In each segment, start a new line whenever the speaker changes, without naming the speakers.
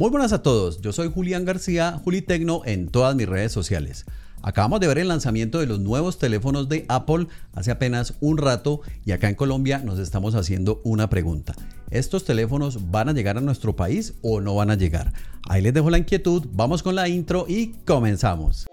Muy buenas a todos, yo soy Julián García, Juli Tecno en todas mis redes sociales. Acabamos de ver el lanzamiento de los nuevos teléfonos de Apple hace apenas un rato y acá en Colombia nos estamos haciendo una pregunta. ¿Estos teléfonos van a llegar a nuestro país o no van a llegar? Ahí les dejo la inquietud, vamos con la intro y comenzamos.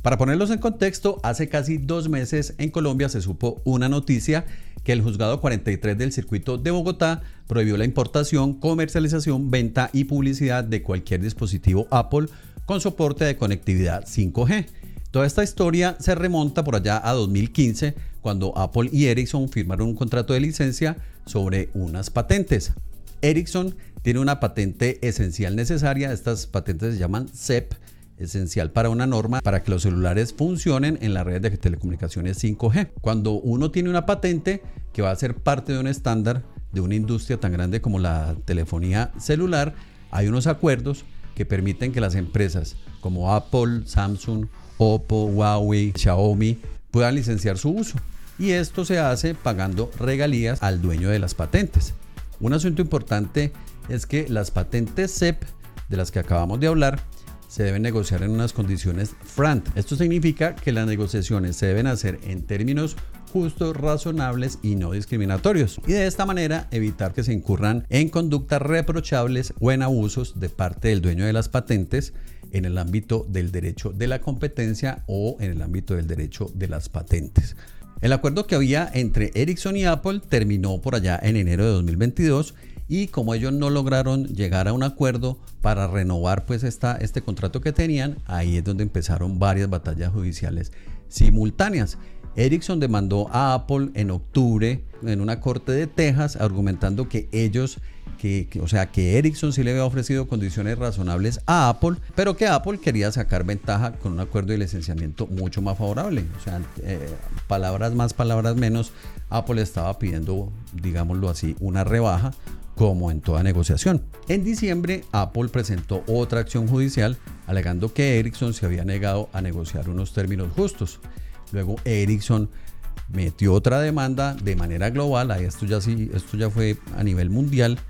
Para ponerlos en contexto, hace casi dos meses en Colombia se supo una noticia que el juzgado 43 del circuito de Bogotá prohibió la importación, comercialización, venta y publicidad de cualquier dispositivo Apple con soporte de conectividad 5G. Toda esta historia se remonta por allá a 2015, cuando Apple y Ericsson firmaron un contrato de licencia sobre unas patentes. Ericsson tiene una patente esencial necesaria, estas patentes se llaman CEP, esencial para una norma para que los celulares funcionen en la red de telecomunicaciones 5G. Cuando uno tiene una patente que va a ser parte de un estándar de una industria tan grande como la telefonía celular, hay unos acuerdos que permiten que las empresas como Apple, Samsung, Oppo, Huawei, Xiaomi puedan licenciar su uso. Y esto se hace pagando regalías al dueño de las patentes. Un asunto importante es que las patentes CEP de las que acabamos de hablar se deben negociar en unas condiciones FRANT. Esto significa que las negociaciones se deben hacer en términos justos, razonables y no discriminatorios. Y de esta manera evitar que se incurran en conductas reprochables o en abusos de parte del dueño de las patentes en el ámbito del derecho de la competencia o en el ámbito del derecho de las patentes. El acuerdo que había entre Ericsson y Apple terminó por allá en enero de 2022 y como ellos no lograron llegar a un acuerdo para renovar pues esta, este contrato que tenían, ahí es donde empezaron varias batallas judiciales simultáneas. Ericsson demandó a Apple en octubre en una corte de Texas argumentando que ellos que, o sea, que Ericsson sí le había ofrecido condiciones razonables a Apple, pero que Apple quería sacar ventaja con un acuerdo de licenciamiento mucho más favorable. O sea, eh, palabras más, palabras menos, Apple estaba pidiendo, digámoslo así, una rebaja como en toda negociación. En diciembre, Apple presentó otra acción judicial alegando que Ericsson se había negado a negociar unos términos justos. Luego Ericsson metió otra demanda de manera global, esto ya sí, esto ya fue a nivel mundial.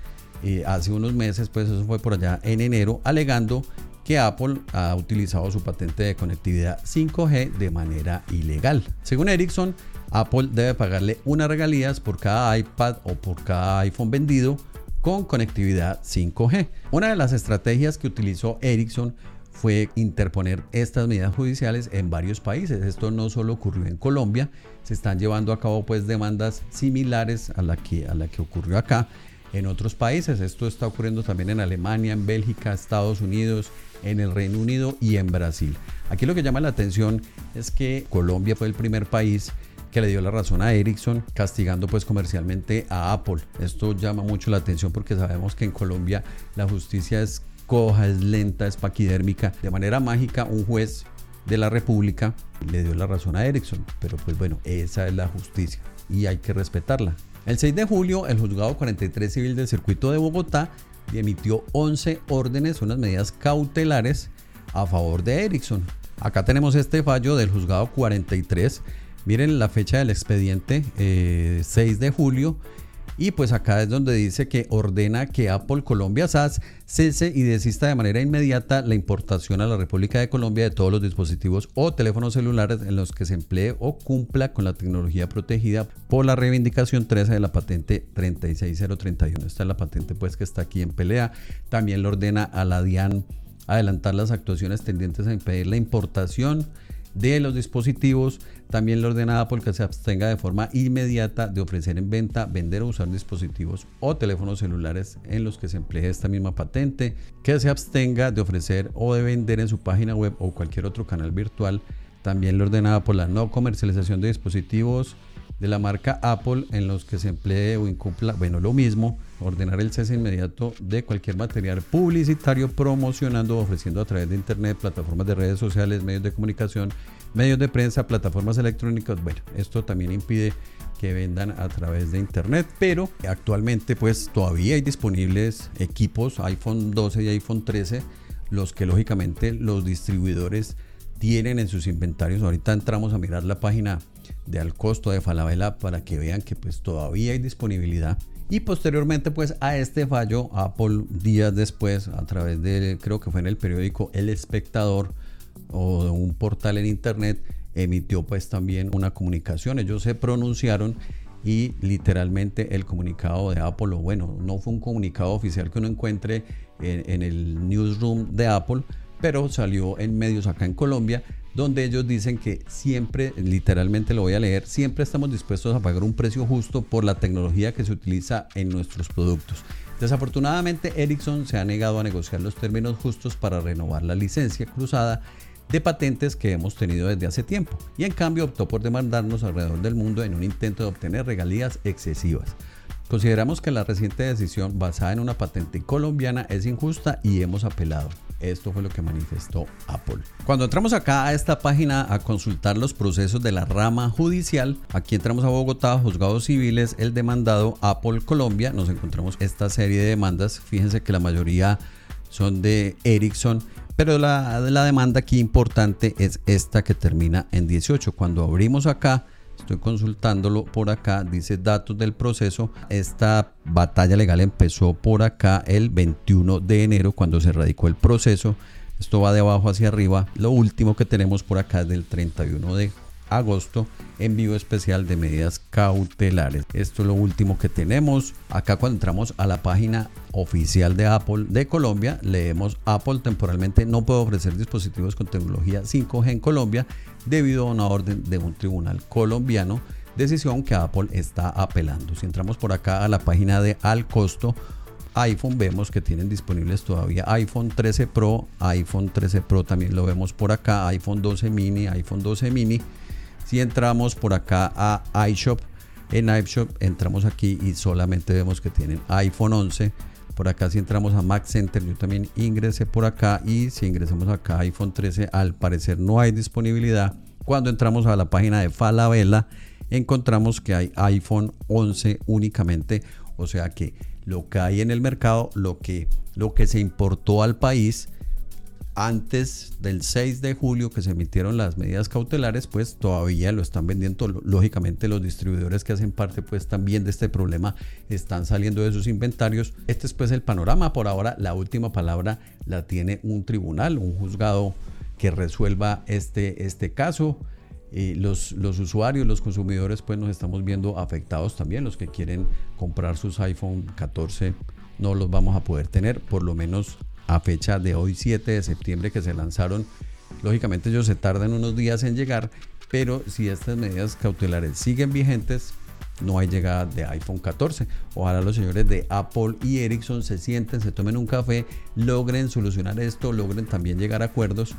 Eh, hace unos meses, pues eso fue por allá en enero, alegando que Apple ha utilizado su patente de conectividad 5G de manera ilegal. Según Ericsson, Apple debe pagarle unas regalías por cada iPad o por cada iPhone vendido con conectividad 5G. Una de las estrategias que utilizó Ericsson fue interponer estas medidas judiciales en varios países. Esto no solo ocurrió en Colombia, se están llevando a cabo pues demandas similares a la que, a la que ocurrió acá en otros países. Esto está ocurriendo también en Alemania, en Bélgica, Estados Unidos, en el Reino Unido y en Brasil. Aquí lo que llama la atención es que Colombia fue el primer país que le dio la razón a Ericsson, castigando pues comercialmente a Apple. Esto llama mucho la atención porque sabemos que en Colombia la justicia es coja, es lenta, es paquidérmica. De manera mágica, un juez de la República le dio la razón a Ericsson, pero pues bueno, esa es la justicia y hay que respetarla. El 6 de julio, el juzgado 43 civil del circuito de Bogotá emitió 11 órdenes, unas medidas cautelares a favor de Ericsson. Acá tenemos este fallo del juzgado 43 Miren la fecha del expediente, 6 eh, de julio. Y pues acá es donde dice que ordena que Apple Colombia SAS cese y desista de manera inmediata la importación a la República de Colombia de todos los dispositivos o teléfonos celulares en los que se emplee o cumpla con la tecnología protegida por la reivindicación 13 de la patente 36031. Esta es la patente pues que está aquí en pelea. También le ordena a la DIAN adelantar las actuaciones tendientes a impedir la importación de los dispositivos. También le ordena Apple que se abstenga de forma inmediata de ofrecer en venta, vender o usar dispositivos o teléfonos celulares en los que se emplee esta misma patente, que se abstenga de ofrecer o de vender en su página web o cualquier otro canal virtual. También le ordena Apple la no comercialización de dispositivos de la marca Apple en los que se emplee o incumpla, bueno, lo mismo, ordenar el cese inmediato de cualquier material publicitario promocionando o ofreciendo a través de internet, plataformas de redes sociales, medios de comunicación, medios de prensa, plataformas electrónicas. Bueno, esto también impide que vendan a través de internet, pero actualmente pues todavía hay disponibles equipos iPhone 12 y iPhone 13, los que lógicamente los distribuidores tienen en sus inventarios. Ahorita entramos a mirar la página de al costo de Falabella para que vean que pues todavía hay disponibilidad Y posteriormente pues a este fallo, Apple días después, a través de, creo que fue en el periódico El Espectador o de un portal en internet, emitió pues también una comunicación. Ellos se pronunciaron y literalmente el comunicado de Apple, bueno, no fue un comunicado oficial que uno encuentre en, en el newsroom de Apple, pero salió en medios acá en Colombia donde ellos dicen que siempre, literalmente lo voy a leer, siempre estamos dispuestos a pagar un precio justo por la tecnología que se utiliza en nuestros productos. Desafortunadamente, Ericsson se ha negado a negociar los términos justos para renovar la licencia cruzada de patentes que hemos tenido desde hace tiempo y en cambio optó por demandarnos alrededor del mundo en un intento de obtener regalías excesivas. Consideramos que la reciente decisión basada en una patente colombiana es injusta y hemos apelado. Esto fue lo que manifestó Apple. Cuando entramos acá a esta página a consultar los procesos de la rama judicial, aquí entramos a Bogotá, juzgados civiles, el demandado Apple Colombia, nos encontramos esta serie de demandas. Fíjense que la mayoría son de Ericsson, pero la, demanda aquí importante es esta que termina en 18. Cuando abrimos acá, Estoy consultándolo por acá, dice datos del proceso. Esta batalla legal empezó por acá el 21 de enero cuando se radicó el proceso. Esto va de abajo hacia arriba. Lo último que tenemos por acá es del 31 de agosto, envío especial de medidas cautelares. Esto es lo último que tenemos. Acá cuando entramos a la página oficial de Apple de Colombia, leemos Apple temporalmente no puede ofrecer dispositivos con tecnología 5G en Colombia debido a una orden de un tribunal colombiano, decisión que Apple está apelando. Si entramos por acá a la página de Al Costo, iPhone vemos que tienen disponibles todavía iPhone 13 Pro, iPhone 13 Pro también lo vemos por acá, iPhone 12 mini, iPhone 12 mini si entramos por acá a iShop, en iShop entramos aquí y solamente vemos que tienen iPhone 11. Por acá si entramos a Mac Center, yo también ingresé por acá y si ingresamos acá a iPhone 13, al parecer no hay disponibilidad. Cuando entramos a la página de Falabella, encontramos que hay iPhone 11 únicamente, o sea que lo que hay en el mercado, lo que, lo que se importó al país, antes del 6 de julio que se emitieron las medidas cautelares, pues todavía lo están vendiendo. Lógicamente los distribuidores que hacen parte pues también de este problema están saliendo de sus inventarios. Este es pues el panorama. Por ahora la última palabra la tiene un tribunal, un juzgado que resuelva este, este caso. Y los, los usuarios, los consumidores pues nos estamos viendo afectados también. Los que quieren comprar sus iPhone 14 no los vamos a poder tener, por lo menos a fecha de hoy 7 de septiembre que se lanzaron. Lógicamente ellos se tardan unos días en llegar, pero si estas medidas cautelares siguen vigentes, no hay llegada de iPhone 14. Ojalá los señores de Apple y Ericsson se sienten, se tomen un café, logren solucionar esto, logren también llegar a acuerdos.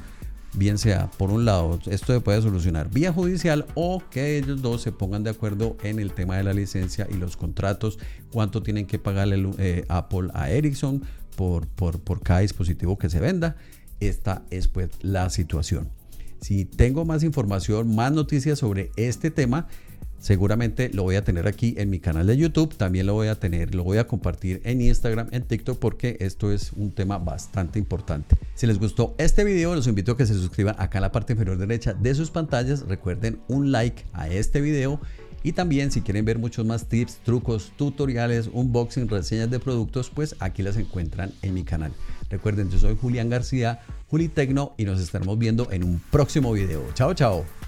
Bien sea, por un lado, esto se puede solucionar vía judicial o que ellos dos se pongan de acuerdo en el tema de la licencia y los contratos, cuánto tienen que pagarle eh, Apple a Ericsson, por, por, cada dispositivo que se venda. Esta es pues la situación. Si tengo más información, más noticias sobre este tema, seguramente lo voy a tener aquí en mi canal de YouTube. También lo voy a tener, lo voy a compartir en Instagram, en TikTok, porque esto es un tema bastante importante. Si les gustó este video, los invito a que se suscriban acá en la parte inferior derecha de sus pantallas. Recuerden un like a este video y también si quieren ver muchos más tips, trucos, tutoriales, unboxing, reseñas de productos, pues aquí las encuentran en mi canal. Recuerden, yo soy Julián García, Juli Tecno y nos estaremos viendo en un próximo video. Chao, chao.